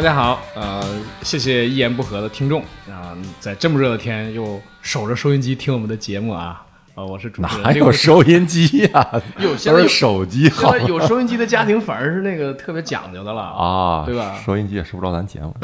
大家好，呃，谢谢一言不合的听众啊、在这么热的天又守着收音机听我们的节目啊，呃，我是主持人哪有收音机呀、有现在有手机现好在有收音机的家庭反而是那个特别讲究的了 啊，对吧收音机也收不着咱节目。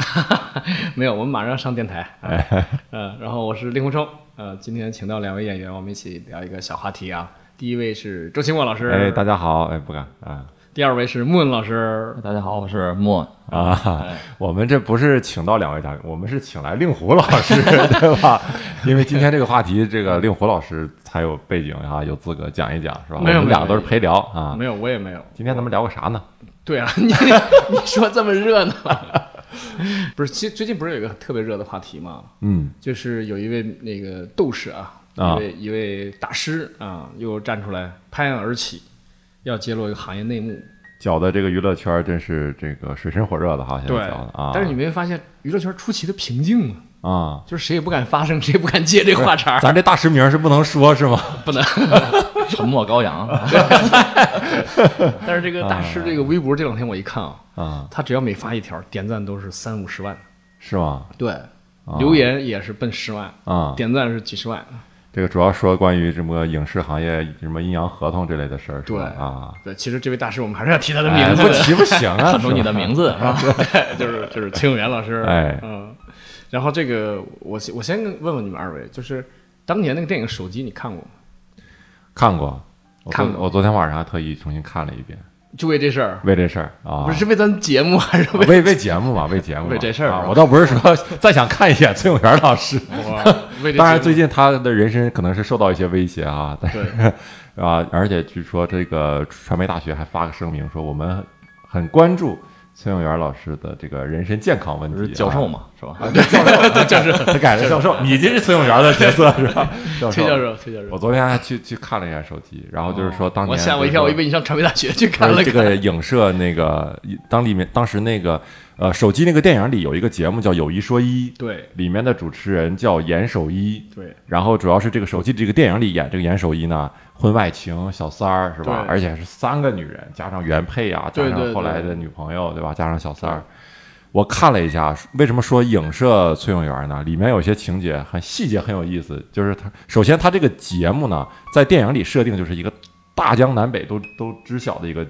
没有，我们马上上电台。啊、哎嗯，然后我是令狐冲，呃，今天请到两位演员，我们一起聊一个小话题啊。第一位是周清墨老师，哎，大家好，哎，不敢啊第二位是木恩老师，大家好，我是莫。啊，我们这不是请到两位嘉宾，我们是请来令狐老师，对吧？因为今天这个话题，这个令狐老师才有背景啊，有资格讲一讲，是吧？没有没有我们俩都是陪聊啊。没有，我也没有。今天咱们聊个啥呢？对啊，你你说这么热闹，不是？其实最近不是有一个特别热的话题吗？嗯就是有一位那个斗士啊，啊一位一位大师啊，又站出来拍案而起，要揭露一个行业内幕。搅的这个娱乐圈真是这个水深火热的哈，现在对搅的啊。但是你没发现娱乐圈出奇的平静吗？啊，就是谁也不敢发声，谁也不敢接这话茬儿，咱这大师名是不能说是吗？不能。沉默羔羊，但是这个大师这个微博这两天我一看啊，啊，他只要每发一条，点赞都是三五十万，是吗？对，留言也是奔十万，啊，点赞是几十万。这个主要说关于什么影视行业什么阴阳合同这类的事儿，对啊，对，其实这位大师我们还是要提他的哎名字的，不提不行啊，喊出你的名字是吧？对，就是就是崔永元老师，哎。嗯，然后这个我先我先问问你们二位，就是当年那个电影《手机》，你看过吗？看过，我看我昨天晚上还特意重新看了一遍，就为这事儿，为这事儿啊，不是是为咱节目还是为为为节目嘛，为节目为这事儿啊我倒不是说再想看一眼崔永元老师，当然最近他的人身可能是受到一些威胁啊，但是对。啊，而且据说这个传媒大学还发个声明说我们很关注崔永元老师的这个人身健康问题，教授嘛，是吧？教授，他改成教授，你这是崔永元的角色是吧？教崔教授，崔教授。我，昨天还去去看了一下手机，然后就是说当年我吓我一跳，我以为你上传媒大学去看了。这个影射那个当里面当时那个呃手机那个电影里有一个节目叫《有一说一》，对里面的主持人叫严守一，对然后主要是这个手机这个电影里演这个严守一呢，婚外情小三儿是吧？对而且是三个女人，加上原配啊，加上后来的女朋友对吧？加上小三儿。我看了一下，为什么说影射崔永元呢？里面有些情节很细节很有意思，就是他首先他这个节目呢，在电影里设定就是一个大江南北都都知晓的一个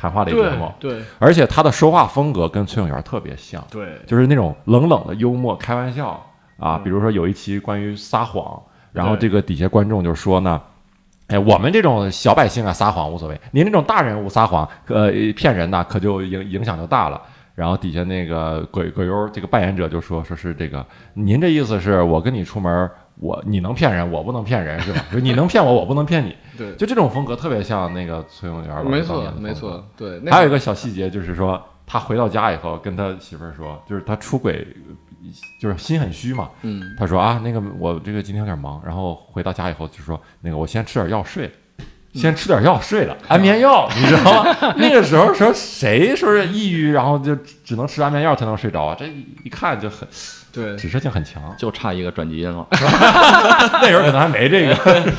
谈话类节对目，对而且他的说话风格跟崔永元特别像，对就是那种冷冷的幽默、开玩笑啊。比如说有一期关于撒谎，然后这个底下观众就说呢。哎，我们这种小百姓啊，撒谎无所谓。您这种大人物撒谎，呃，骗人呐，可就影影响就大了。然后底下那个鬼鬼优这个扮演者就说，说是这个，您这意思是我跟你出门，我你能骗人，我不能骗人是吧？就你能骗我，我不能骗你。对，就这种风格特别像那个崔永元老师没错没错，对。那还有一个小细节就是说，他回到家以后跟他媳妇儿说，就是他出轨，就是心很虚嘛。嗯，他说啊，那个我这个今天有点忙，然后回到家以后就说，那个我先吃点药睡了。先吃点药睡了，安眠药，你知道吗？那个时候说谁说是抑郁，然后就只能吃安眠药才能睡着啊？这一看就很对，指示性很强。就差一个转基因了。那时候可能还没这个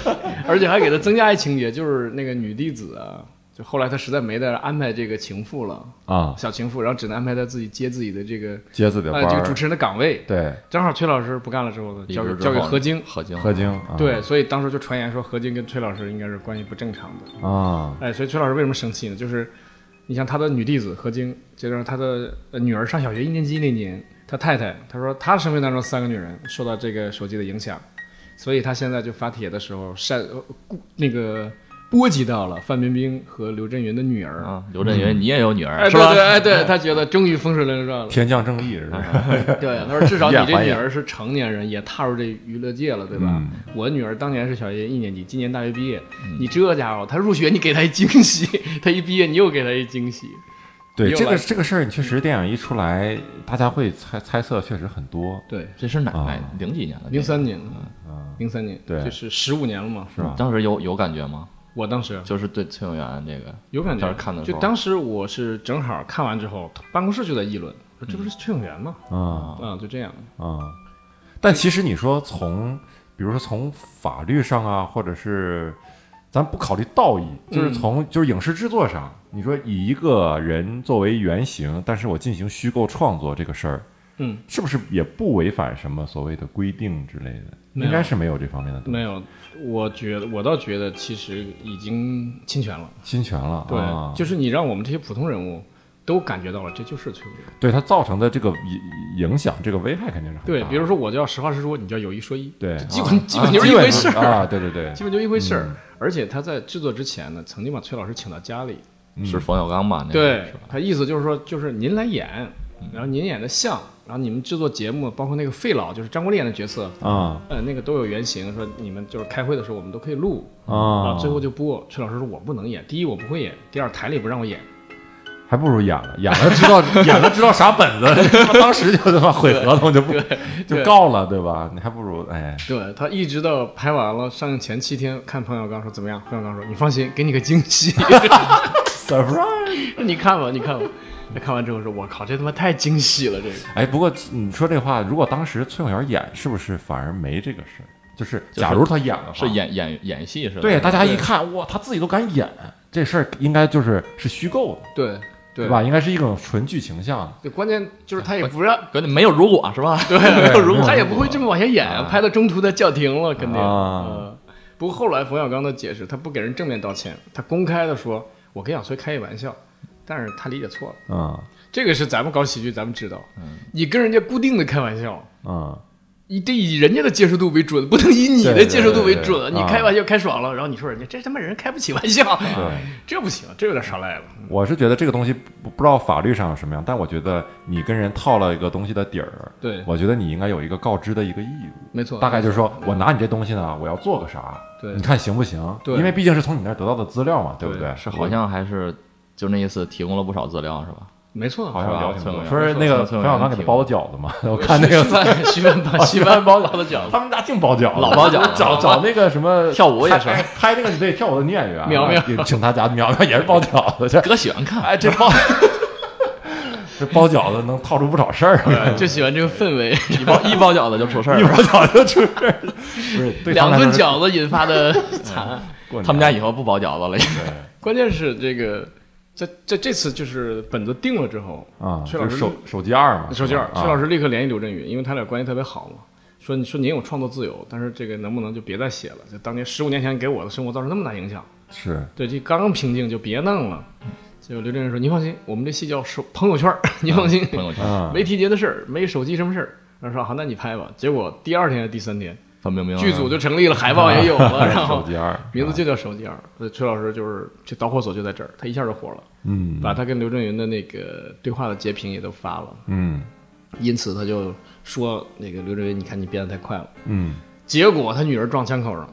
而且还给他增加一情节，就是那个女弟子啊，就后来他实在没得安排这个情妇了，啊，小情妇，然后只能安排他自己接自己的这个接自己的这个主持人的岗位。对正好崔老师不干了之后呢，交给交给何晶。何晶，何晶啊对，所以当时就传言说何晶跟崔老师应该是关系不正常的。啊哎，所以崔老师为什么生气呢？就是你像他的女弟子何晶，就是他的呃女儿上小学一年级那年，他太太他说他生命当中三个女人受到这个手机的影响，所以他现在就发帖的时候晒呃顾那个波及到了范冰冰和刘震云的女儿。啊，刘震云，你也有女哎，儿是吧对对？哎对，他觉得终于风水轮流转了。天降正义是吧？对，他说至少你这女儿是成年人，也踏入这娱乐界了，对吧？嗯我女儿当年是小学一年级，今年大学毕业。你这家伙，她入学你给她一惊喜，她一毕业你又给她一惊喜。对这个这个事儿，确实电影一出来，大家会猜猜测，确实很多。对，这是哪啊哎零几年的？零三年，零三年，对就是十五年了嘛，是吧？当时有有感觉吗？我当时就是对崔永元这个，有感觉当时看的时候就当时我是正好看完之后，办公室就在议论，说这不是崔永元吗？啊啊，就这样。啊！但其实你说从，比如说从法律上啊，或者是咱不考虑道义，就是嗯从就是影视制作上，你说以一个人作为原型，但是我进行虚构创作这个事儿，嗯，是不是也不违反什么所谓的规定之类的？应该是没有这方面的东西没有，我觉得我倒觉得其实已经侵权了。侵权了，对，啊、就是你让我们这些普通人物都感觉到了，这就是崔永元。对它造成的这个影影响，这个危害肯定是很对，比如说我就要实话实说，你就要有一说一，对基本、啊基本就是一回事儿，啊，对对对，基本就一回事儿。嗯而且他在制作之前呢，曾经把崔老师请到家里，嗯是冯小刚吧？那个对？他意思就是说，就是您来演，然后您演的像，然后你们制作节目，包括那个费老，就是张国立演的角色，啊呃，那个都有原型，说你们就是开会的时候我们都可以录，然啊后，最后就播。崔老师说我不能演，第一我不会演，第二台里不让我演。还不如演了，演了知道演了知道啥本子，他妈当时就他妈毁合同就不就告了，对吧？你还不如哎，对他一直到拍完了上映前七天看冯小刚说怎么样，冯小刚说你放心，给你个惊喜，surprise。你看吧，你看吧。他看完之后说：“我靠，这他妈太惊喜了！这个哎，不过你说这话，如果当时崔永元演，是不是反而没这个事儿？就是假如他演的话，是演演演戏是吧？对大家一看，哇，他自己都敢演，这事儿应该就是是虚构的，对对对吧？？应该是一种纯剧情向的。对，关键就是他也不让，关键没有如果是吧？对，没有如果他也不会这么往下演，啊拍到中途他叫停了，肯定。啊嗯不过后来冯小刚的解释，他不给人正面道歉，他公开的说：“我跟小崔开一玩笑。”但是他理解错了，嗯这个是咱们搞喜剧，咱们知道，你跟人家固定的开玩笑，嗯，你得以人家的接受度为准，不能以你的接受度为对对准。你啊开玩笑开爽了，然后你说人家这他妈人开不起玩笑，这不行，这有点耍赖了。我是觉得这个东西不不知道法律上有什么样，但我觉得你跟人套了一个东西的底儿，对，我觉得你应该有一个告知的一个义务。没错，大概就是说我拿你这东西呢，我要做个啥，对你看行不行？对因为毕竟是从你那儿得到的资料嘛，对不对？是好像还是就那意思提供了不少资料是吧？没错，好像聊挺多，说是那个冯小刚给他包的饺子嘛，我看那个徐帆徐帆包徐帆包的饺子，他们家净包饺子，老包饺子。找找那个什么 跳舞也是。拍拍那个对跳舞的女演员苗苗。也请他家苗苗也是包饺子，这哥喜欢看，哎这包 这包饺子能套出不少事儿来，就喜欢这个氛围，一包一包饺子就出事儿。一包饺子就出事儿，不是对两顿饺子引发的惨。案他们家以后不包饺子了，对。关键是这个，在在这次就是本子定了之后，啊，崔老师手手机二嘛，手机二，崔老师立刻联系刘震云，因为他俩关系特别好嘛，说你说您有创作自由，但是这个能不能就别再写了？就当年十五年前给我的生活造成那么大影响，是对，这刚刚平静就别弄了。结果刘震云说：“您放心，我们这戏叫手朋友圈儿，您放心，朋友圈嗯没提节的事儿，没手机什么事儿。”他说：“好，那你拍吧。”结果第二天还是第三天，范冰冰剧组就成立了，海报也有了，然手后机二名字就叫手机二。崔老师就是这导火索就在这儿，他一下就火了，嗯把他跟刘震云的那个对话的截屏也都发了，嗯因此他就说那个刘震云，你看你变得太快了。嗯结果他女儿撞枪口上了。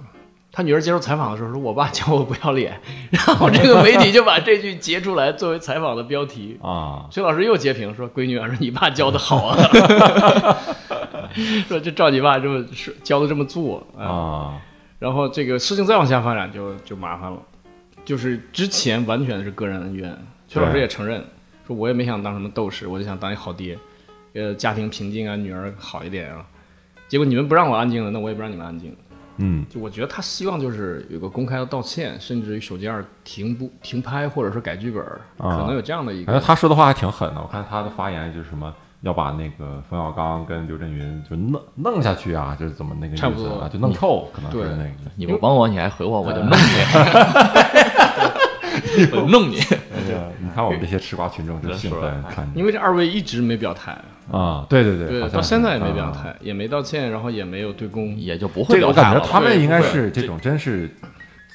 他女儿接受采访的时候说：“我爸教我不要脸。”然后这个媒体就把这句截出来作为采访的标题。啊崔老师又截屏说：“闺女啊，说你爸教的好啊，说这照你爸这么说教的这么做啊。啊然后这个事情再往下发展就就麻烦了，就是之前完全是个人恩怨，崔老师也承认说，我也没想当什么斗士，我就想当一好爹，呃，家庭平静啊，女儿好一点啊。结果你们不让我安静了，那我也不让你们安静。嗯就我觉得他希望就是有个公开的道歉，甚至于手机二停不停拍，或者说改剧本，可能有这样的一个。他说的话还挺狠的，我看他的发言就是什么要把那个冯小刚跟刘震云就弄弄下去啊，就是怎么那个意思差不多啊，就弄臭，可能是那个。你不帮我，你还回我，我就弄你，我弄你。哎呀，你看我们这些吃瓜群众就兴奋，看因为这二位一直没表态，啊，对对对，好像到现在也没表态，也没道歉，然后也没有对公。也就不会这个我感觉表态了。他们应该是这种，真是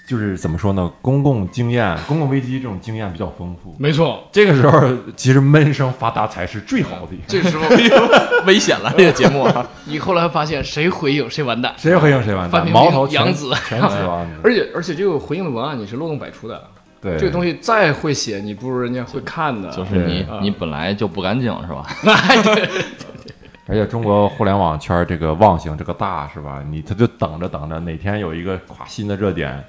就是怎么说呢？公共经验、公共危机这种经验比较丰富。没错，这个时候，其实闷声发大财是最好的。这时候危险了，这个节目啊，你后来发现谁回应谁完蛋，谁回应谁完蛋，范冰冰矛头全杨子全死完。而且而且这个回应的文案你是漏洞百出的，对，这个东西再会写，你不如人家会看的。就是你对你本来就不干净是吧？而且中国互联网圈这个旺性这个大是吧？你他就等着等着，哪天有一个夸新的热点，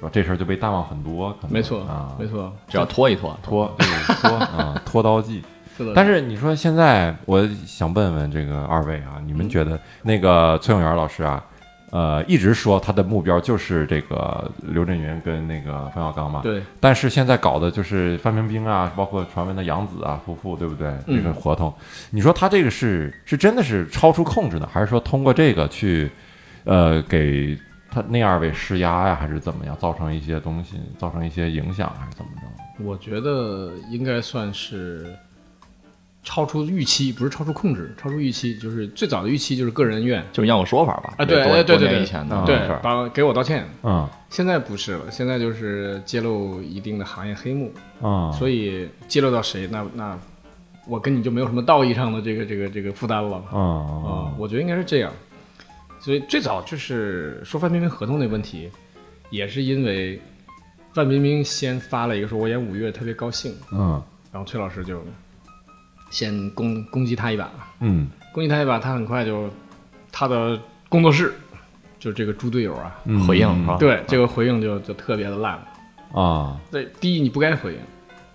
是吧？这事儿就被淡忘很多，可能没错啊，没错，只要拖一拖，拖对拖啊拖刀计。是的。但是你说现在，我想问问这个二位啊，你们觉得那个崔永元老师啊，呃，一直说他的目标就是这个刘震云跟那个冯小刚嘛。对，但是现在搞的就是范冰冰啊，包括传闻的杨紫啊夫妇，对不对？嗯这个合同，你说他这个是是真的是超出控制呢，还是说通过这个去，呃，给他那二位施压呀，还是怎么样，造成一些东西，造成一些影响，还是怎么着？我觉得应该算是超出预期，不是超出控制，超出预期，就是最早的预期就是个人恩怨，就是要个说法吧？啊对多多哎对对对以前的啊对，把给我道歉。嗯现在不是了，现在就是揭露一定的行业黑幕，嗯，所以揭露到谁，那那我跟你就没有什么道义上的这个这个这个负担了。啊啊、嗯我觉得应该是这样。所以最早就是说范冰冰合同那问题，也是因为范冰冰先发了一个说我演五月特别高兴，嗯。然后崔老师就先攻攻击他一把，嗯。攻击他一把，他很快就他的工作室就这个猪队友啊，嗯，回应是吧？对这个回应就就特别的烂。啊，对，第一你不该回应，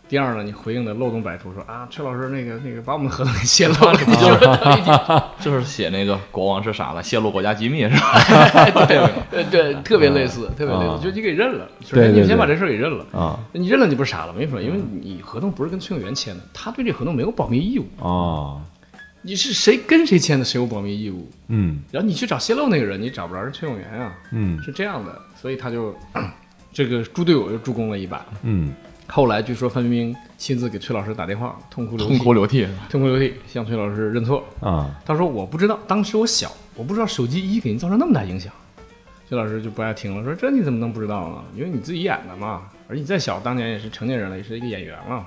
第二呢你回应的漏洞百出，说啊崔老师那个那个把我们合同给泄露了，你 就是写那个国王是傻子，泄露国家机密是吧？对对对，特别类似，特别类啊似，就你给认了，你先把这事儿给认了。啊你认了你不是傻了没说，因为你合同不是跟崔永元签的，他对这合同没有保密义务。哦，你是谁跟谁签的，谁有保密义务。嗯然后你去找泄露那个人，你找不着是崔永元啊，嗯是这样的，所以他就 这个猪队友又助攻了一把。嗯后来据说范冰冰亲自给崔老师打电话，痛哭流涕，痛哭流涕？痛哭流涕向崔老师认错。啊他说我不知道，当时我小，我不知道手机一给你造成那么大影响。崔老师就不爱听了，说这你怎么能不知道呢？因为你自己演的嘛，而你再小，当年也是成年人了，也是一个演员了。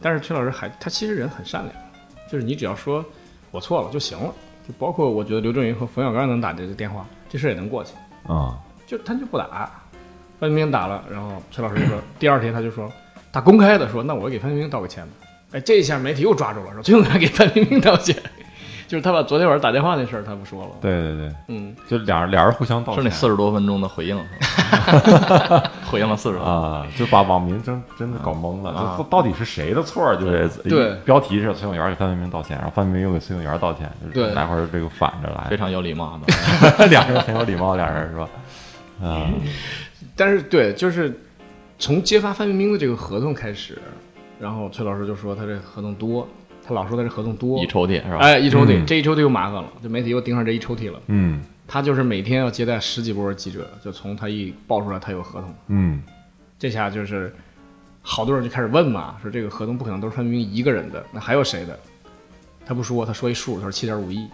但是崔老师还他其实人很善良，就是你只要说我错了就行了，就包括我觉得刘震云和冯小刚能打这个电话，这事儿也能过去。啊就他就不打，范冰冰打了，然后崔老师就说，第二天他就说，他公开的说，那我给范冰冰道个歉吧。哎，这一下媒体又抓住了，说 崔永元给范冰冰道歉，就是他把昨天晚上打电话那事儿他不说了。对对对，嗯，就俩人俩人互相道歉。是那四十多分钟的回应，回应了四十多。啊，就把网民真真的搞懵了，啊。就到底是谁的错？就是对。标题是崔永元给范冰冰道歉，然后范冰冰又给崔永元道歉，就是对。来回这个反着来。非，常有礼貌的，两人很有礼貌，俩人是吧？啊但是对，就是从揭发范冰冰的这个合同开始，然后崔老师就说他这合同多，他老说他这合同多一，抽屉是吧？哎，一抽屉，嗯这一抽屉又麻烦了，就媒体又盯上这一抽屉了。嗯他就是每天要接待十几波记者，就从他一爆出来他有合同，嗯这下就是好多人就开始问嘛，说这个合同不可能都是范冰冰一个人的，那还有谁的？他不说，他说一数，他说七点五亿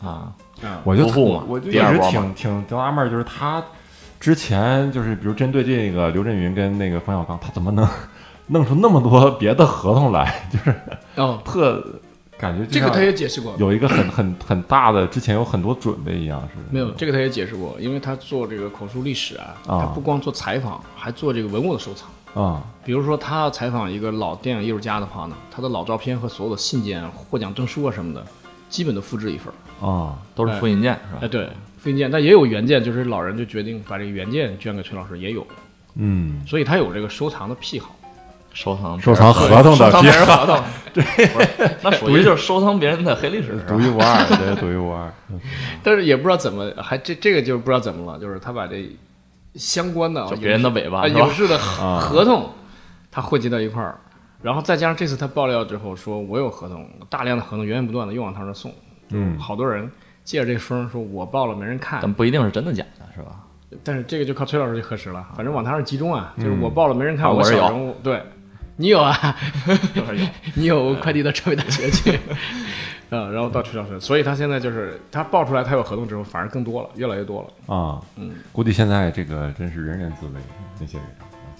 啊，啊。我就夫妇嘛我就一直第二波挺挺挺纳闷儿，就是他之前就是比如针对这个刘震云跟那个冯小刚，他怎么能 弄出那么多别的合同来？就是哦，特感觉这个他也解释过，有一个很很很大的，之前有很多准备一样，是吧没有这个他也解释过，因为他做这个口述历史啊，啊他不光做采访，还做这个文物的收藏。啊比如说他要采访一个老电影艺术家的话呢，他的老照片和所有的信件、获奖证书啊什么的，基本都复制一份儿。啊都是复印件是吧？哎，对，复印件，但也有原件，就是老人就决定把这个原件捐给崔老师，也有，嗯，所以他有这个收藏的癖好。收藏收藏合同的别人合同，对，那属于就是收藏别人的黑历史，独一无二，对，独一无二。但是也不知道怎么，还这这个就是不知道怎么了，就是他把这相关的别人的尾巴影视的 啊合同，他汇集到一块儿，然后再加上这次他爆料之后，说我有合同，大量的合同源源不断的又往他那送，嗯好多人借着这风说我报了没人看，但不一定是真的假的，是吧？但是这个就靠崔老师去核实了，反正往他那集中啊，就是我报了没人看，啊我是有小人物，对。你有啊，有，你有快递到浙北大学去，啊，然后到崔老师，所以他现在就是他报出来他有合同之后，反而更多了，越来越多了。啊，嗯，估计现在这个真是人人自危，那些人，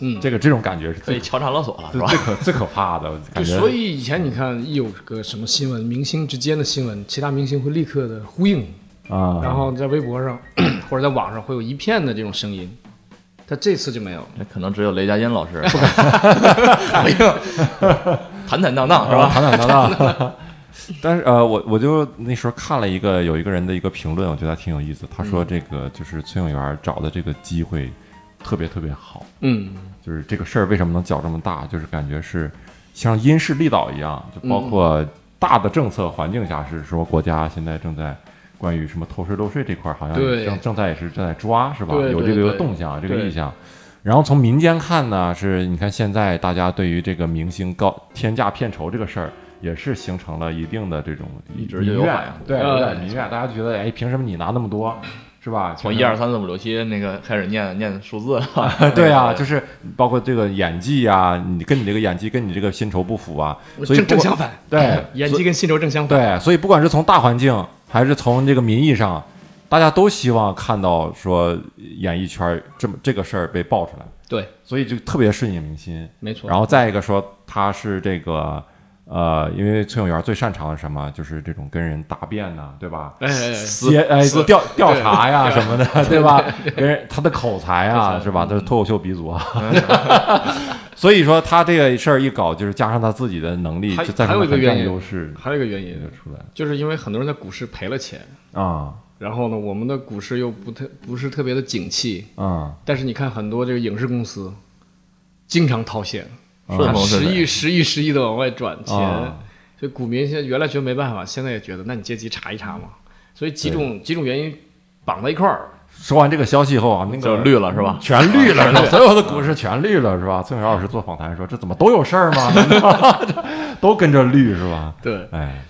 嗯，这个这种感觉是最可以敲诈勒索了，是吧？最可最可怕的，就 感觉。所以以前你看一有个什么新闻，明星之间的新闻，其他明星会立刻的呼应，啊，然后在微博上或者在网上会有一片的这种声音，他这次就没有。那可能只有雷佳音老师 坦坦荡荡，是吧？坦坦荡荡。但是呃，我我就那时候看了一个有一个人的一个评论，我觉得还挺有意思。他说这个就是崔永元找的这个机会特别特别好，嗯，就是这个事儿为什么能搅这么大，就是感觉是像因势利导一样，就包括大的政策环境下是说国家现在正在关于什么偷税漏税这块儿，好像对。正正在也是正在抓，是吧？有这个动向，这个意向。然后从民间看呢，是你看现在大家对于这个明星高天价片酬这个事儿，也是形成了一定的这种一直反应。对，呃有点民怨，大家觉得，哎，凭什么你拿那么多，是吧？从一二三四五六七那个开始念念数字了，对啊，就是包括这个演技啊，你跟你这个演技跟你这个薪酬不符啊，所以正正相反，对 演技跟薪酬正相反。对，所以不管是从大环境还是从这个民意上，大家都希望看到说演艺圈这么这个事儿被爆出来，对，所以就特别顺应民心。没错。然后再一个说他是这个呃，因为崔永元最擅长的什么，就是这种跟人答辩呐、对吧？哎哎哎，调调查呀什么的，对。吧？跟人他的口才啊，是吧？他是脱口秀鼻祖啊。所以说他这个事儿一搞，就是加上他自己的能力，还就在还有一个原因优势，还有一个原因就，出来。就是因为很多人在股市赔了钱，啊。然后呢，我们的股市又不特不是特别的景气，啊。但是你看很多这个影视公司经常套现，顺风顺水十亿、十亿、十亿的往外转钱，啊所以股民现在原来觉得没办法，现在也觉得，那你借机查一查嘛。所以几种几种原因绑在一块儿，说完这个消息后啊，那就个绿了是吧？全绿了，所有的股市全绿了，是吧？崔永元老师做访谈说：“这怎么都有事儿吗？都跟着绿是吧？”对，哎，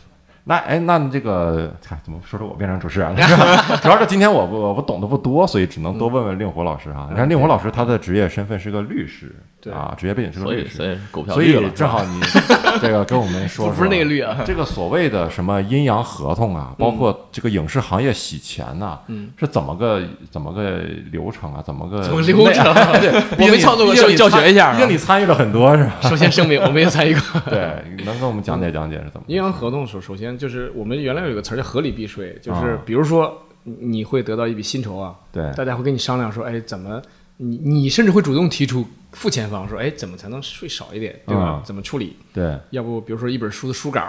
那哎，那这个，看怎么说说我变成主持人了？主要是今天我我我懂得不多，所以只能多问问令狐老师哈。你看令狐老师他的职业身份是个律师，对啊，职业背景是个律师，所以所以股票所以，正好你 这个跟我们说说，不是那个律啊，这个所谓的什么阴阳合同啊，包括这个影视行业洗钱呐、嗯，是怎么个怎么个流程啊？怎么个怎么流程？毕竟你我没操作过，教学一下啊毕。竟你参与了很多是吧？首先声明，我没有参与过。对，能跟我们讲解讲解是怎么？阴阳合同首首先就是我们原来有一个词儿叫合理避税，就是啊比如说你你会得到一笔薪酬啊，对大家会跟你商量说，哎，怎么你你甚至会主动提出付钱方说，哎，怎么才能税少一点，对吧？嗯怎么处理？对，要不比如说一本书的书稿，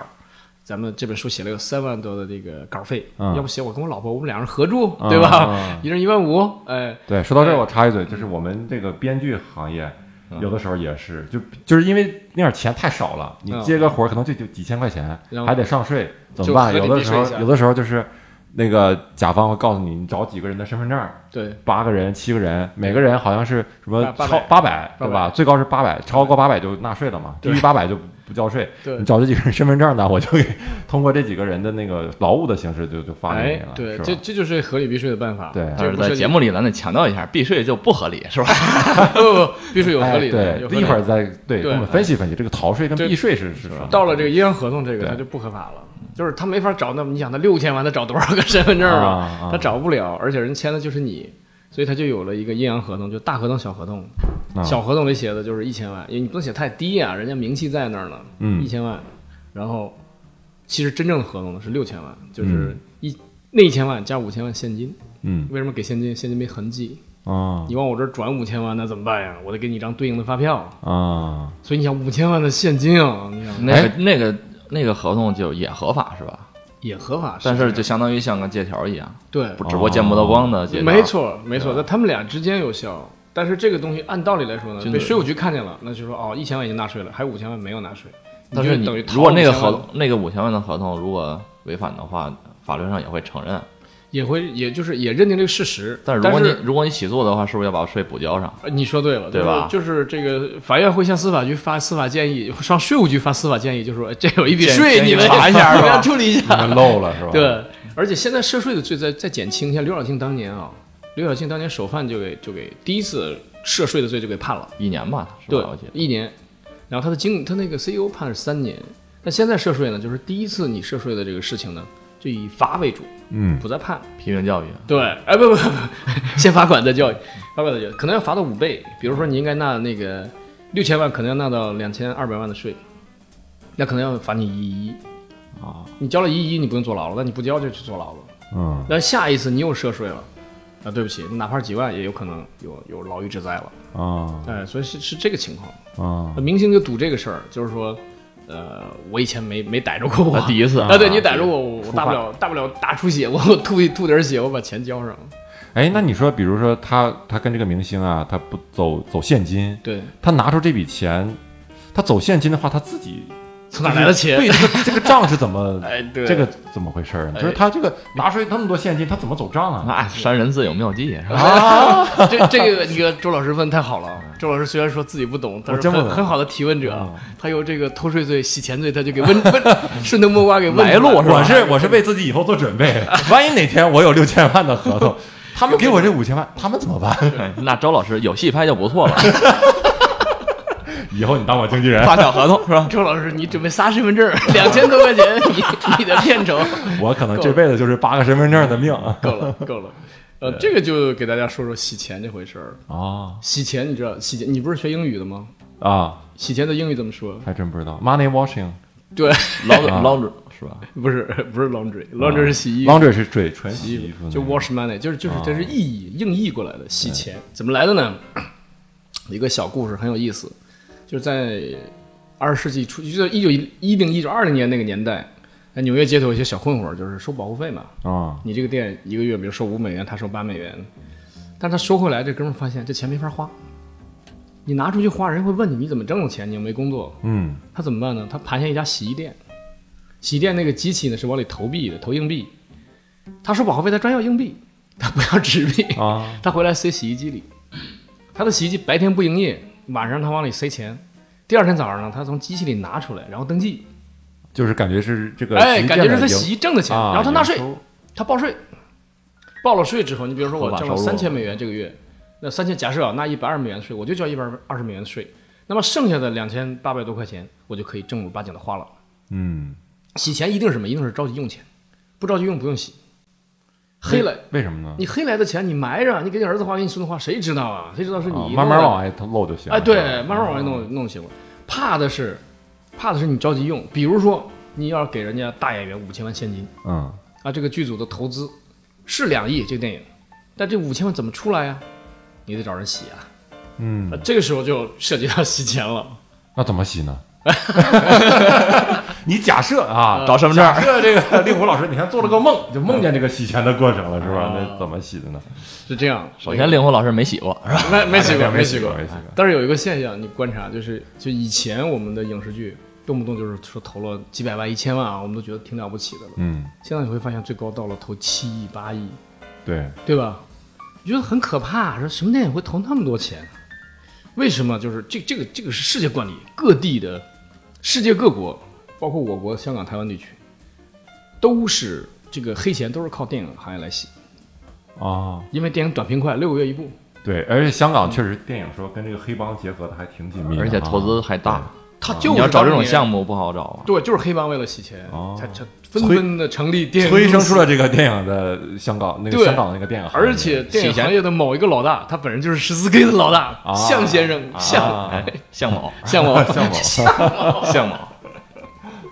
咱们这本书写了有三万多的这个稿费，嗯要不写我跟我老婆我们两人合住，嗯对吧？嗯一人一万五，哎，对，说到这儿我插一嘴，就是我们这个编剧行业。有的时候也是，就就是因为那点钱太少了，你嗯接个活儿可能就就几千块钱，还得上税，怎么办？有的时候有的时候就是那个甲方会告诉你，你找几个人的身份证，对，八个人、七个人，每个人好像是什么超八百，对吧？最高是八百，超过八百就纳税了嘛，低于八百就不交税。你找这几个人身份证呢，我就给通过这几个人的那个劳务的形式就就发给你了，，哎对，这这就是合理避税的办法。对就是在节目里咱得强调一下，避税就不合理是吧？不不不，避税有合理的，哎对，一会儿再对我们分析分析这个逃税跟避税是是什么。到了这个阴阳合同，这个对他就不合法了，就是他没法找那么，你想他六千万，他找多少个身份证啊啊？啊他找不了，而且人签的就是你，所以他就有了一个阴阳合同，就大合同、小合同。啊小合同里写的就是一千万，因为你不能写太低啊、人家名气在那儿呢，嗯一千万。然后其实真正的合同呢是六千万，就是嗯一那一千万加五千万现金。嗯为什么给现金？现金没痕迹，啊你往我这儿转五千万，那怎么办呀？我得给你一张对应的发票。啊所以你想五千万的现金啊，你想那个那个那个合同就也合法是吧？也合法，但是就相当于像个借条一样，对，不只不过见不得光的借条。没错，没错，对在他们俩之间有效。但是这个东西按道理来说呢，被税务局看见了，那就说哦，一千万已经纳税了，还有五千万没有纳税，但就是等于如果那个掏5000万合同那个五千万的合同如果违反的话，法律上也会承认。也会也就是也认定这个事实。但是如果你如果你起诉的话，是不是要把税补交上？呃你说对了，对吧就是这个法院会向司法局发司法建议，上税务局发司法建议，就说哎这有一笔税，你们查一下你们要处理一下。漏了是吧？对，而且现在涉税的罪在在减轻，像刘晓庆当年啊，刘晓庆当年首犯就给就给第一次涉税的罪就给判了。一年吧，对一年，然后他的经他那个 CEO 判是三年，但现在涉税呢，就是第一次你涉税的这个事情呢，就以罚为主，嗯不再判。批评教育。对，哎不不不，先罚款再教育，罚款再教育，可能要罚到五倍。比如说你应该纳那个六千万，可能要纳到两千二百万的税，那可能要罚你一亿。啊，你交了一亿，你不用坐牢了，那你不交就去坐牢了。嗯那下一次你又涉税了，啊，对不起，哪怕几万也有可能有有牢狱之灾了。啊哎，所以是是这个情况。啊明星就赌这个事儿，就是说，呃，我以前没没逮着过我，第一次啊，对你逮着我，我我大不了大不了大出血，我吐一吐点血，我把钱交上。哎，那你说，比如说他他跟这个明星啊，他不走走现金，对，他拿出这笔钱，他走现金的话，他自己从哪来的钱？对，这个 这个账是怎么？哎，对，这个怎么回事儿呢？哎就是他这个拿出来那么多现金，他怎么走账啊？那山人自有妙计，是吧？啊，这这个，你看周老师问太好了。周老师虽然说自己不懂，但是很很好的提问者啊。他有这个偷税罪、洗钱罪，他就给问 问顺藤摸瓜给问来路我是我是为自己以后做准备，万一哪天我有六千万的合同，他们给我这五千万，他们怎么办？哎那周老师有戏拍就不错了，以后你当我经纪人，发小合同是吧？周老师，你准备仨身份证，两千多块钱，你你的片酬 我可能这辈子就是八个身份证的命啊！够了够了。呃，这个就给大家说说洗钱这回事儿。啊洗钱，你知道洗钱？你不是学英语的吗？啊，洗钱的英语怎么说？还真不知道。Money washing，对，，laundry 是吧？不是不是 laundry，laundry 是洗衣服。laundry 是水纯洗衣服，就 wash money，就是就是这是意译硬译过来的洗钱，怎么来的呢？一个小故事很有意思，就是在二十世纪初，就在一九一零一九二零年那个年代，在纽约街头有些小混混儿就是收保护费嘛，啊。你这个店一个月比如收五美元，他收八美元，但他收回来，这哥们儿发现这钱没法花，你拿出去花，人会问你你怎么挣的钱，你又没工作，嗯。他怎么办呢？他盘下一家洗衣店，洗衣店那个机器呢是往里投币的，投硬币。他收保护费，他专要硬币，他不要纸币。啊。他回来塞洗衣机里，他的洗衣机白天不营业，晚上他往里塞钱。第二天早上呢，他从机器里拿出来，然后登记，就是感觉是这个哎，感觉是他洗衣挣的钱，啊然后他纳税，他报税，报了税之后，你比如说我挣了三千美元这个月，那三千假设啊纳一百二十美元税，我就交一百二十美元的税，那么剩下的两千八百多块钱，我就可以正儿八经的花了。嗯，洗钱一定是什么？一定是着急用钱，不着急用不用洗。黑来，为什么呢？你黑来的钱你埋着，你给你儿子花，给你孙子花，谁知道啊？谁知道是你、啊慢慢往。外漏就行。哎，对，慢慢往外弄弄就行了。怕的是，怕的是你着急用。比如说，你要给人家大演员五千万现金嗯啊，这个剧组的投资是两亿，这个电影，但这五千万怎么出来呀？你得找人洗啊。嗯啊，，这个时候就涉及到洗钱了。那怎么洗呢？你假设啊，找身份证假设这个令狐老师，你看做了个梦，就梦见这个洗钱的过程了，是吧？那怎么洗的呢？是这样。首先，令狐老师没洗过是吧？没 没洗过，没洗过，没洗过。但是有一个现象，你观察，就是就以前我们的影视剧动不动就是说投了几百万、一千万啊，我们都觉得挺了不起的了。嗯，现在你会发现，最高到了投七亿、八亿，对，对吧？你觉得很可怕，说什么电影会投那么多钱？为什么？就是这这个这个是世界惯例，各地的世界各国，包括我国香港、台湾地区，都是这个黑钱都是靠电影行业来洗，啊，因为电影短平快，六个月一部。对，而且香港确实电影说跟这个黑帮结合的还挺紧密而且投资还大，他就你要找这种项目不好找啊。对，就是黑帮为了洗钱，哦才才纷纷的成立电影催生出了这个电影的香港那个香港那个电影行业，而且电影行业的某一个老大，他本人就是十四 K 的老大，啊向先生，向啊哎，向某，向某，向某向某，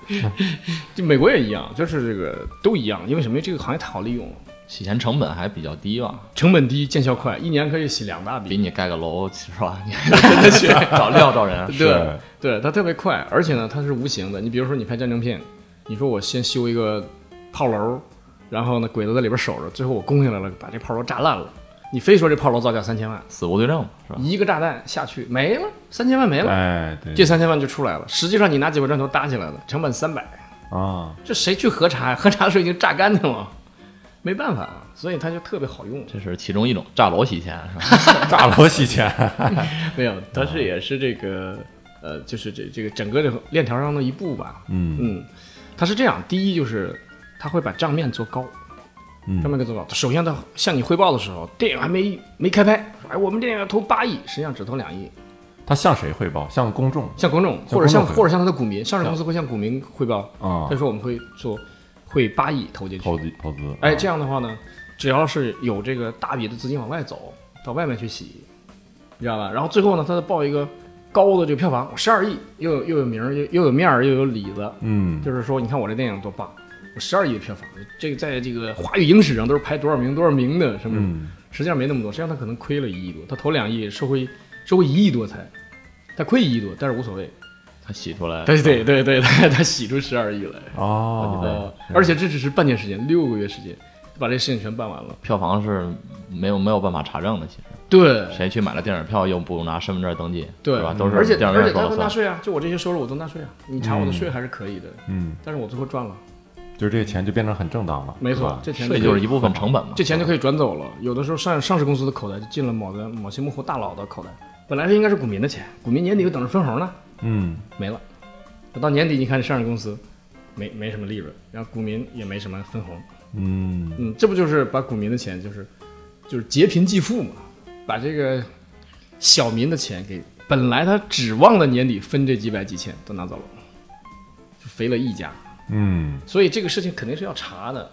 就美国也一样，就是这个都一样，因为什么？因为这个行业太好利用了，洗钱成本还比较低吧？成本低，见效快，一年可以洗两大笔，比你盖个楼是吧？你真的去找料找人，对对，它特别快，而且呢，它是无形的。你比如说，你拍战争片，你说我先修一个炮楼，然后呢，鬼子在里边守着，最后我攻下来了，把这炮楼炸烂了，你非说这炮楼造价三千万，死无对证是吧？一个炸弹下去没了，三千万没了。哎，对，这三千万就出来了。实际上你拿几块砖头搭起来了，成本三百，啊，这谁去核查呀？核查的时候已经榨干净了，没办法，所以它就特别好用。这是其中一种炸楼洗钱是吧？炸楼洗钱，没有，它是也是这个呃，就是这这个整个这个链条上的一步吧。嗯嗯，它是这样，第一就是它会把账面做高，嗯。账面给做法。首先，他向你汇报的时候，电影还没没开拍，说哎，我们电影要投八亿，实际上只投两亿。他向谁汇报？向公众？向公众或者向或者向他的股民，上市公司会向股民汇报，啊。他，说我们会做会八亿投进去。投资投资，哎，啊。这样的话呢，只要是有这个大笔的资金往外走，到外面去洗，你知道吧？然后最后呢，他再报一个高的这个票房，十二亿，又有又有名儿，又又有面儿，又有里子，嗯，就是说，你看我这电影多棒，我十二亿的票房，这个在这个华语影史上都是排多少名多少名的，是不是？嗯实际上没那么多，实际上他可能亏了一亿多，他投两亿，收回收回一亿多才，他亏一亿多，但是无所谓，他洗出来，对对对对，他他洗出十二亿来。哦呃，而且这只是半年时间，六个月时间，把这事情全办完了。票房是没有没有办法查证的，其实对谁去买了电影票又不用拿身份证登记，对吧？都是而且电影而且他院说了算。会纳税啊，就我这些收入我都纳税啊，你查我的税还是可以的，嗯，但是我最后赚了，就是这个钱就变成很正当了，没错，这钱就是一部分成本嘛，这钱就可以转走了。有的时候上上市公司的口袋就进了某个某些幕后大佬的口袋，本来是应该是股民的钱，股民年底又等着分红呢，嗯没了。到年底你看上市公司没没什么利润，然后股民也没什么分红，嗯嗯，这不就是把股民的钱就是就是劫贫济富嘛，把这个小民的钱给本来他指望的年底分这几百几千都拿走了，就肥了一家。嗯所以这个事情肯定是要查的。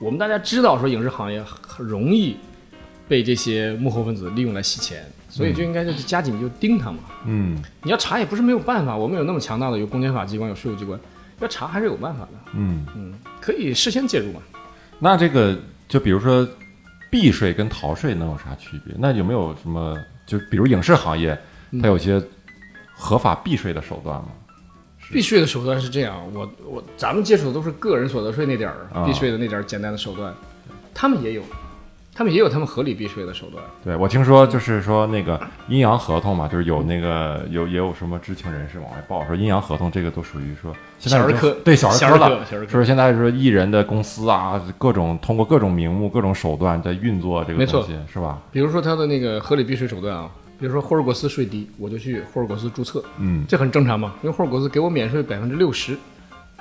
我们大家知道说影视行业很容易被这些幕后分子利用来洗钱，所以就应该就是加紧就盯他嘛。嗯你要查也不是没有办法，我们有那么强大的有公检法机关，有税务机关，要查还是有办法的。嗯，嗯，可以事先介入嘛。那这个就比如说避税跟逃税能有啥区别？那有没有什么就比如影视行业，它有些合法避税的手段吗？避税的手段是这样，我我咱们接触的都是个人所得税那点儿啊避税的那点儿简单的手段，他们也有，他们也有他们合理避税的手段。对我听说就是说那个阴阳合同嘛，就是有那个有也有什么知情人士往外报说阴阳合同这个都属于说现在小儿科对小儿小儿科了，小儿科说现在说艺人的公司啊，各种通过各种名目、各种手段在运作这个东西，是吧？比如说他的那个合理避税手段啊，比如说霍尔果斯税低，我就去霍尔果斯注册，嗯这很正常嘛，因为霍尔果斯给我免税百分之六十，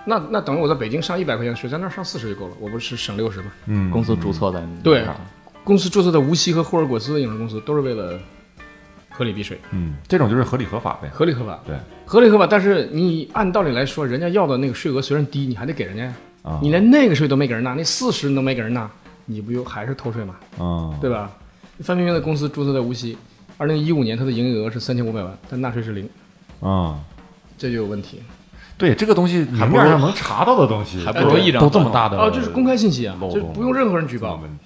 那那等于我在北京上一百块钱税，在那儿上四十就够了，我不是省六十吗？嗯，公司注册在对公司注册在无锡和霍尔果斯的影视公司都是为了合理避税，嗯，这种就是合理合法呗。合理合法，对合理合法。但是你按道理来说，人家要的那个税额虽然低，你还得给人家呀，啊，你连那个税都没给人纳，那四十你都没给人纳，你不就还是偷税吗？啊，对吧？范冰冰的公司注册在无锡，二零一五年它的营业额是三千五百万，但纳税是零，嗯，这就有问题。对，这个东西明还不如面上能查到的东西，还不如一张都这么大的哦，就是公开信息啊，漏洞。这不用任何人举报，问题，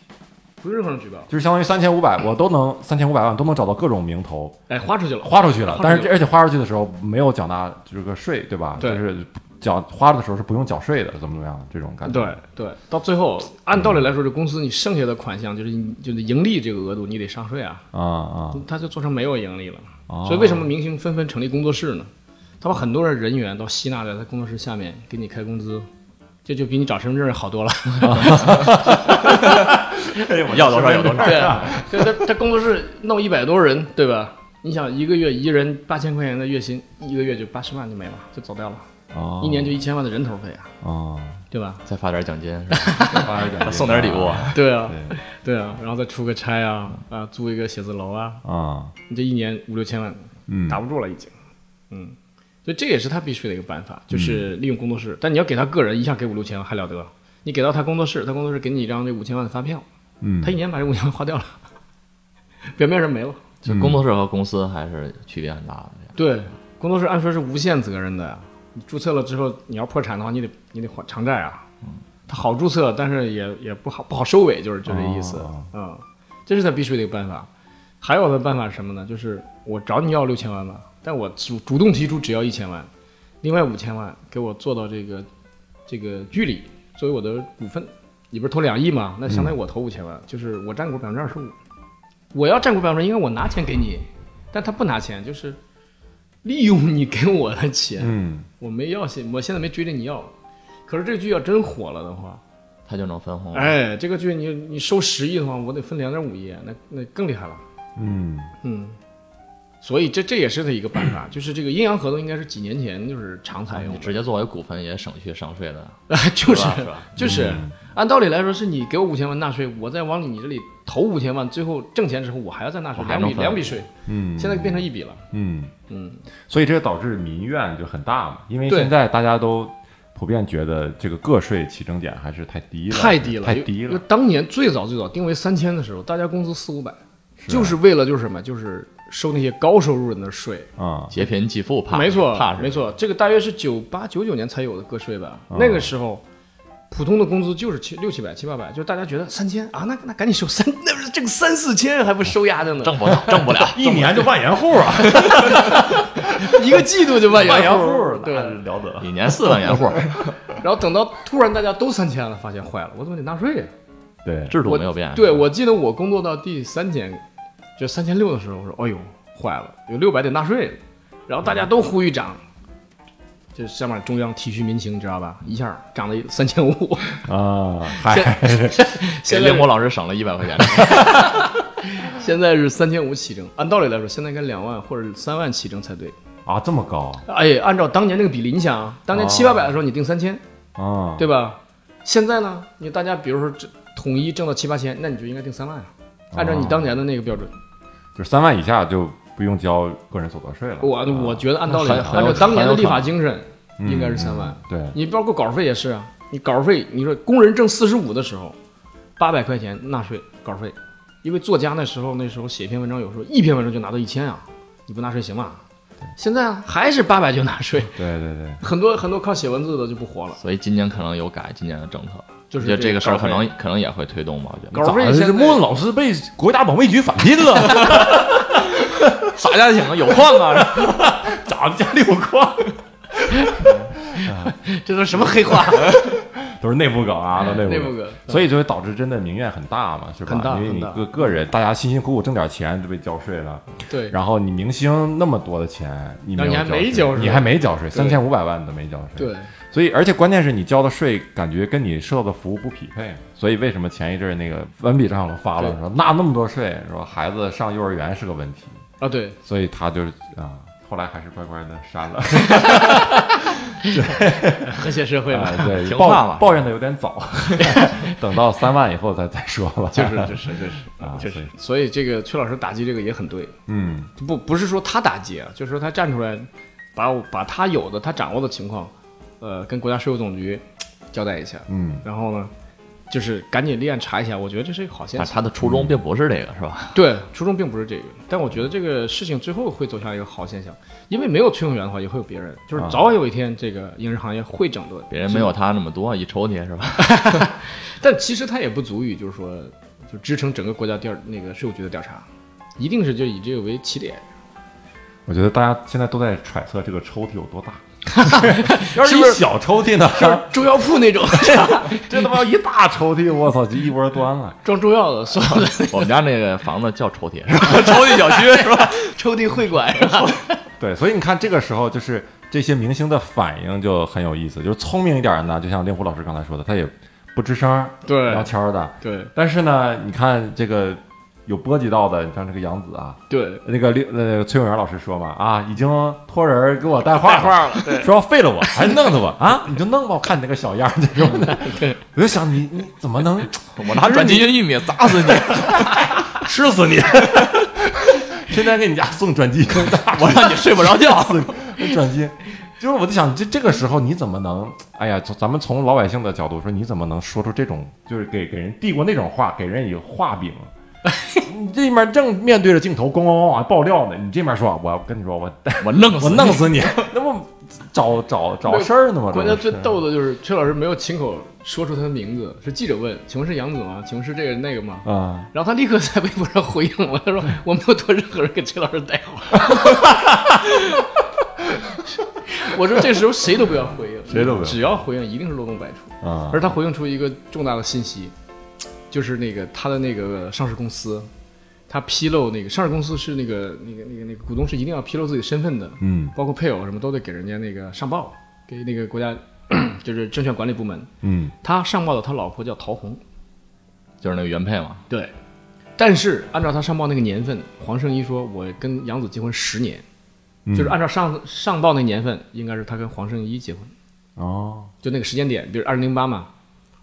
不用任何人举报，就是相当于三千五百，我都能三千五百万都能找到各种名头。哎，花出去了，花出去了但是这而且花出去的时候没有缴纳这个税，对吧？对。就是缴花的时候是不用缴税的，怎么怎么样这种感觉？对对，到最后按道理来说，这公司你剩下的款项就是你就是盈利这个额度，你得上税啊，啊啊，他就做成没有盈利了。哦所以为什么明星纷纷成立工作室呢？他把很多人人员都吸纳在他工作室下面，给你开工资，这就比你找身份证好多了。要多少有多少。对啊，对他他工作室弄一百多人，对吧？你想一个月一人八千块钱的月薪，一个月就八十万就没了，就走掉了，哦，一年就一千万的人头费啊，哦，对吧？再发点奖金，是吧？发点奖金送点礼物啊，对啊，对。对啊，然后再出个差啊，啊，租一个写字楼啊，啊，你这一年五六千万，嗯，打不住了已经，嗯，所以这也是他必须的一个办法，就是利用工作室。但你要给他个人一下给五六千万还了得？你给到他工作室，他工作室给你一张这五千万的发票，嗯。他一年把这五千万花掉了，表面上没了。就工作室和公司还是区别很大的。对，工作室按说是无限责任的呀。你注册了之后，你要破产的话，你得你得还偿债啊。它好注册，但是也也不好不好收尾，就是就这意思。哦嗯，这是他必须的一个办法。还有的办法是什么呢？就是我找你要六千万吧，但我主主动提出只要一千万，另外五千万给我做到这个这个剧里作为我的股份。你不是投两亿吗？那相当于我投五千万，就是我占股百分之二十五。我要占股百分之，因为我拿钱给你，但他不拿钱，就是利用你给我的钱，嗯。我没要现，我现在没追着你要。可是这个剧要真火了的话，他就能分红。，哎，这个剧你你收十亿的话，我得分两点五亿，那那更厉害了。嗯。嗯，所以这这也是他一个办法，就是这个阴阳合同应该是几年前就是常采用，你直接作为股份也省去上税的，就是是吧？就是嗯按道理来说，是你给我五千万纳税，我再往你这里投五千万，最后挣钱之后我还要再纳税，两笔两笔税，嗯，现在变成一笔了。嗯，嗯，所以这导致民怨就很大嘛，因为现在大家都普遍觉得这个个税起征点还是太低了，太低了，太低了。当年最早最早定为三千的时候，大家工资四五百，就是为了就是什么，就是收那些高收入人的税。啊，劫贫济富怕，没错怕，是没错，这个大约是九八九九年才有的个税吧。哦那个时候，普通的工资就是七六七百七八百，就大家觉得三千啊，那那赶紧收三，那不是挣三四千还不收压的呢？挣不了，挣不了。一年就万元户啊，一个季度就万元户，对。了得。一年四万元户，然后等到突然大家都三千了，发现坏了，我怎么得纳税呀？对，制度没有变。对，我记得我工作到第三千，就三千六的时候，我说，哎呦，坏了，有六百得纳税了，然后大家都呼吁涨，这上面中央体恤民情，你知道吧？一下涨了三千五，啊，嗨，给 现在令狐老师省了一百块钱。现在是三千五起征，按道理来说，现在应该两万或者三万起征才对。啊，这么高哎，按照当年那个比例，你想啊，当年哦七八百的时候你定三千，啊，对吧？现在呢，你大家比如说这统一挣到七八千，那你就应该定三万啊，按照你当年的那个标准。就是三万以下就不用交个人所得税了。我我觉得按道理，按照当年的立法精神，嗯应该是三万。对，你包括稿费也是啊，你稿费，你说工人挣四十五的时候，八百块钱纳税稿费，因为作家那时候那时候写一篇文章，有时候一篇文章就拿到一千啊，你不纳税行吗？现在啊还是八百就纳税，对对对，很多很多靠写文字的就不活了，所以今年可能有改今年的政策，就是我觉得这个事儿可能可能也会推动吧。我觉得。稿费咋的现在这莫老师被国家保卫局返聘了，啥家庭啊？有矿啊？咋的家里有矿？这都什么黑话？都是内部梗啊，都内部部梗，所以就会导致真的民怨很大嘛，是吧？很大因为你个个人，大家辛辛苦苦挣点钱就被交税了，对，然后你明星那么多的钱，你没交交税你还没交税，三千五百万都没交税。对，所以而且关键是你交的税感觉跟你受到的服务不匹配，所以为什么前一阵儿那个文笔上发了说纳那么多税，说孩子上幼儿园是个问题，啊对，所以他就是啊，后来还是乖乖的删了。和谐社会嘛，啊，对，抱听话嘛抱怨的有点早，等到三万以后再再说吧。就是就是就是 啊就是，所以。这个崔老师打击这个也很对，嗯。不不是说他打击啊，就是说他站出来，把我把他有的他掌握的情况，呃，跟国家税务总局交代一下，嗯，然后呢，就是赶紧立案查一下，我觉得这是一个好现象。但他的初衷并不是这个，是吧？对，初衷并不是这个，但我觉得这个事情最后会走向一个好现象，因为没有崔永元的话，也会有别人，就是啊早晚有一天这个影视行业会整顿。别人没有他那么多，一抽屉是吧？但其实他也不足以，就是说，就支撑整个国家调那个税务局的调查，一定是就以这个为起点。我觉得大家现在都在揣测这个抽屉有多大。要 是一小抽屉呢？中药铺那种 这他妈一大抽屉，我操，就一窝端了。装中药的，所有的 我们家那个房子叫抽屉，是吧？抽屉小区是吧？抽屉会馆是吧？对，所以你看这个时候就是这些明星的反应就很有意思，就是聪明一点的呢，就像令狐老师刚才说的，他也不吱声，对聊天儿的。对但是呢，你看这个有波及到的，你像这个杨紫啊，对，那个令呃崔永元老师说嘛，啊，已经托人给我带话了，话了，对 说要废了我，还弄死我啊！你就弄吧，我看你那个小样儿，这种的。我就想你你怎么能 我拿转基因玉米砸死你！吃死你？天天给你家送转基因，我让你睡不着觉。转基因。就是我在想，这这个时候你怎么能？哎呀，从咱们从老百姓的角度说，你怎么能说出这种，就是给给人递过那种话，给人以画饼？你这面正面对着镜头，咣咣咣往外爆料呢，你这面说，我跟你说，我 我弄死弄死你，那不找找找事儿呢吗？关键最逗的就是崔老师没有亲口说出他的名字，是记者问：“请问是杨紫吗？请问是这个那个吗啊，？”然后他立刻在微博上回应我，他说：“我没有托任何人给崔老师带话。”我说这时候谁都不要回应，谁都不要只要回应一定是漏洞百出。啊而他回应出一个重大的信息，就是那个他的那个上市公司，他披露那个上市公司是那个那个那个那个股东是一定要披露自己身份的，嗯包括配偶什么都得给人家那个上报，给那个国家 就是证券管理部门。嗯他上报的他老婆叫陶虹，就是那个原配嘛。对。但是按照他上报那个年份，黄圣依说我跟杨子结婚十年，嗯就是按照上上报那年份，应该是他跟黄圣依结婚，哦，就那个时间点，比如二零零八嘛，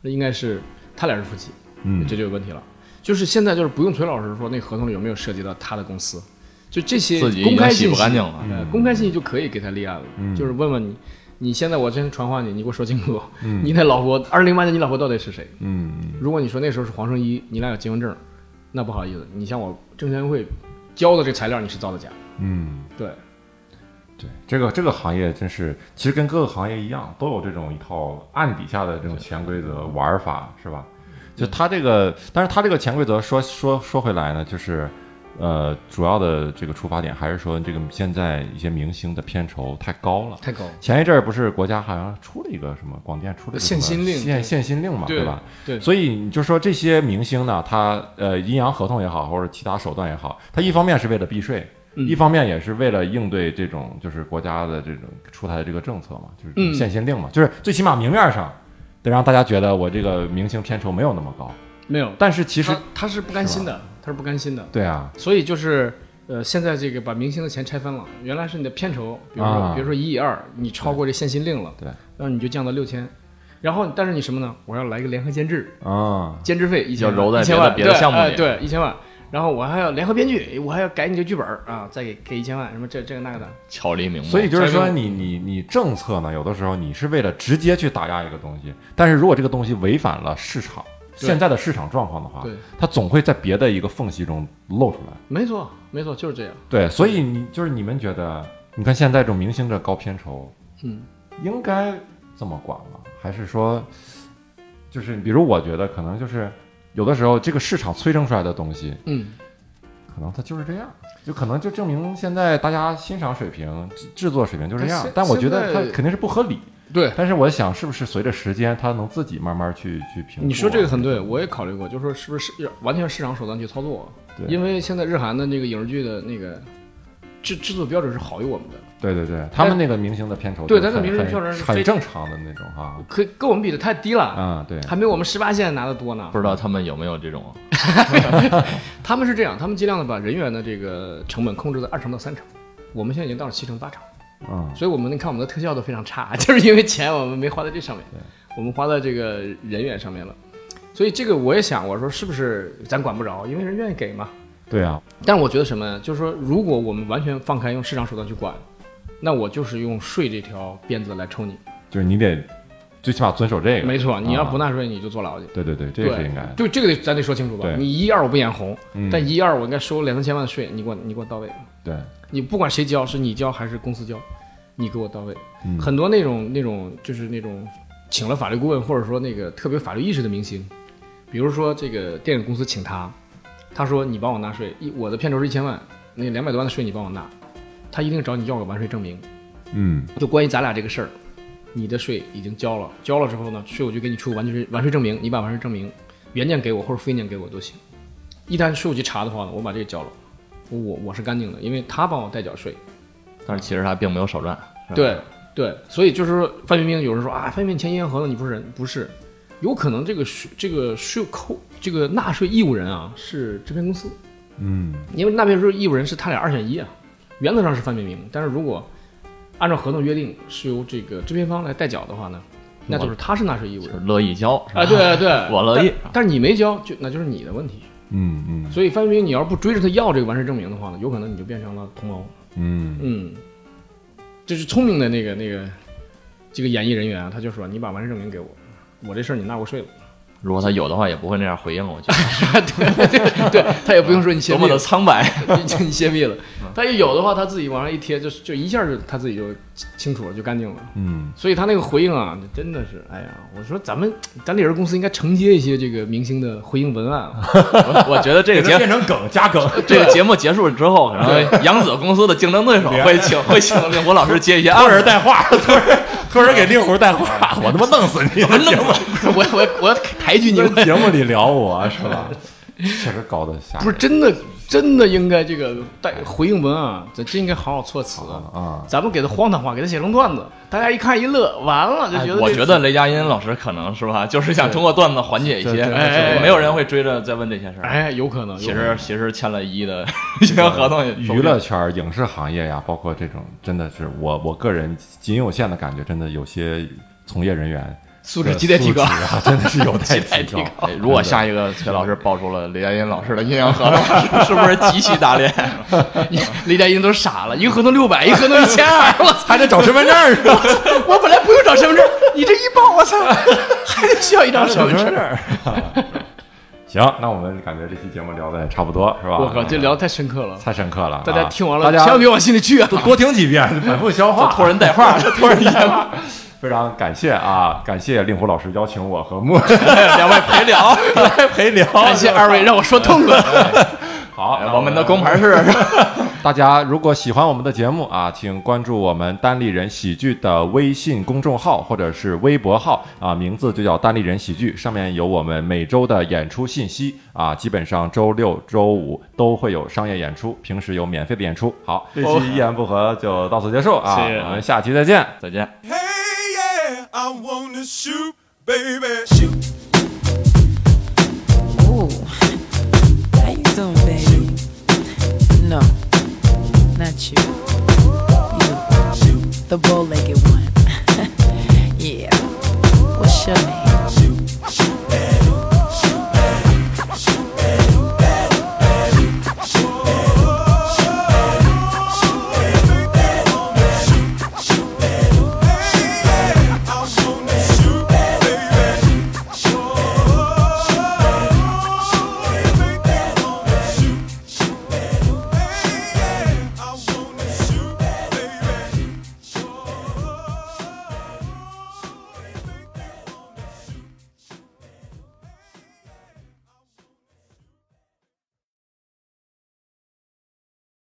那应该是他俩是夫妻。嗯这就有问题了。就是现在就是不用崔老师说那合同里有没有涉及到他的公司，就这些公开信息，不干净了。呃，公开信息就可以给他立案了。嗯就是问问你，你现在我先传唤你，你给我说清楚，嗯 你那老婆二零零八年你老婆到底是谁？嗯如果你说那时候是黄圣依，你俩有结婚证，那不好意思，你像我证监会交的这材料你是造的假。嗯，对，对，这个这个行业真是，其实跟各个行业一样，都有这种一套暗底下的这种潜规则玩法，是吧？就他这个，但是他这个潜规则说说说回来呢，就是，呃，主要的这个出发点还是说这个现在一些明星的片酬太高了。太高了。前一阵儿不是国家好像出了一个什么广电出了一个限薪令限限薪令嘛，对吧？对所以你就说这些明星呢，他呃阴阳合同也好，或者其他手段也好，他一方面是为了避税，嗯一方面也是为了应对这种就是国家的这种出台的这个政策嘛，就是嗯限薪令嘛，就是最起码明面上得让大家觉得我这个明星片酬没有那么高，没有，但是其实他他是不甘心的，他是不甘心的。对啊，所以就是呃，现在这个把明星的钱拆分了，原来是你的片酬，比如说、啊比如说一亿二，你超过这限薪令了，对，然后你就降到六千。然后，但是你什么呢？我要来一个联合监制，啊，监制费一千要揉在一千万，别的别的对项目里哎对，一千万。然后我还要联合编剧，我还要改你这剧本啊，再给给一千万，什么这这个那个的。巧立名目。所以就是说这个你你你政策呢，有的时候你是为了直接去打压一个东西，但是如果这个东西违反了市场现在的市场状况的话，它总会在别的一个缝隙中露出来。没错，没错，就是这样。对，所以你就是你们觉得，你看现在这种明星的高片酬，嗯，应该这么管吗？还是说，就是比如我觉得可能就是有的时候这个市场催生出来的东西，嗯，可能它就是这样，就可能就证明现在大家欣赏水平、制制作水平就这样但我觉得它肯定是不合理。对，但是我想，是不是随着时间，它能自己慢慢去去平复啊？你说这个很对，我也考虑过，就是说是不是是完全市场手段去操作？对因为现在日韩的那个影视剧的那个制制作标准是好于我们的，对对对，他们那个明星的片酬对他的明星很票是非很正常的那种哈。可跟我们比的太低了，啊，对，还没有我们十八线拿的多呢不。知道他们有没有这种 他们是这样，他们尽量的把人员的这个成本控制在二成到三成，我们现在已经到了七成八成，嗯，所以我们你看我们的特效都非常差，就是因为钱我们没花在这上面，我们花在这个人员上面了。所以这个我也想，我说是不是咱管不着，因为人愿意给嘛。对啊，但是我觉得什么呢？就是说，如果我们完全放开用市场手段去管，那我就是用税这条鞭子来抽你。就是你得最起码遵守这个。没错，你要啊不纳税，你就坐牢去。对对对，这个是应该的。对，这个得咱得说清楚吧。你一二我不眼红，嗯但一二我应该收两三千万的税，你给我你给我到位。对，你不管谁交，是你交还是公司交，你给我到位。嗯很多那种那种就是那种请了法律顾问，或者说那个特别法律意识的明星，比如说这个电影公司请他，他说你帮我纳税，一我的片酬是一千万，那两百多万的税你帮我纳，他一定找你要个完税证明。嗯就关于咱俩这个事儿，你的税已经交了，交了之后呢，税务局给你出完税完税证明，你把完税证明原件给我或者复印件给我都行。一旦税务局查的话呢，我把这个交了，我我是干净的，因为他帮我代缴税。但是其实他并没有少赚。对对，所以就是说，范冰冰有人说啊，范冰冰签阴阳合同，你不是人，不是，有可能这个税这个税扣这个纳税义务人啊是制片公司，嗯因为纳税义务人是他俩二选一啊，原则上是范冰冰，但是如果按照合同约定是由这个制片方来代缴的话呢，那就是他是纳税义务人就是乐意交啊，对对，我乐意但但是你没交，就那就是你的问题。嗯嗯所以范冰冰，你要是不追着他要这个完税证明的话呢，有可能你就变成了同谋。嗯嗯，这是聪明的那个那个这个演艺人员啊，他就说你把完税证明给我，我这事儿你纳过税了。如果他有的话，也不会那样回应。我觉得对他也不用说你 泄多么的苍白。你你泄密了。他一有的话，他自己往上一贴，就就一下就他自己就清楚了，就干净了。嗯，所以他那个回应啊，真的是，哎呀，我说咱们咱理人公司应该承接一些这个明星的回应文案啊。我 我觉得这个节变成梗加梗。这个节目结束之后，然后扬子公司的竞争对手会请会请令狐老师接一些托人带话，托人托人给令狐带话，我他妈弄死你！我弄死，我我我要抬举你，们节目里聊我是吧？确实搞得吓。不是真的真的应该这个带回应文啊，咱真应该好好措辞。啊，咱们给他荒唐话，给他写成段子，大家一看一乐，完了就哎觉得我觉得雷佳音老师可能是吧，就是想通过段子缓解一些，哎没有人会追着再问这些事儿。哎，有可能，其实其实签了一亿的营 销合同娱乐圈、影视行业呀，包括这种，真的是我我个人仅有限的感觉，真的有些从业人员素质亟待提高啊，真的是有待 提提高。哎如果下一个崔老师爆出了雷佳音老师的阴阳合同，是 是不是极其打脸？雷佳音都傻了，一个合同六百，一个合同一千二，我操！还得找身份证是吧？我本来不用找身份证，你这一报，我操，还得需要一张身份证。证。行，那我们感觉这期节目聊的也差不多，是吧？我靠，这聊得太深刻了，太深刻了，大家啊听完了千万别往心里去啊！多听几遍，反复消化，托人带话，托人带话。非常感谢啊，感谢令狐老师邀请我和莫 两位陪聊。来陪聊，感谢二位让我说痛快。好，哎我们的工牌 是大家如果喜欢我们的节目啊，请关注我们单立人喜剧的微信公众号或者是微博号啊，名字就叫单立人喜剧，上面有我们每周的演出信息啊，基本上周六周五都会有商业演出，平时有免费的演出。好，这期一言不合就到此结束啊，我们下期再见。再见。I wanna shoot, baby. Shoot. Ooh. How you doing, baby? Shoot. No, not you. You. Shoot. The bow-legged one. yeah. What's your name?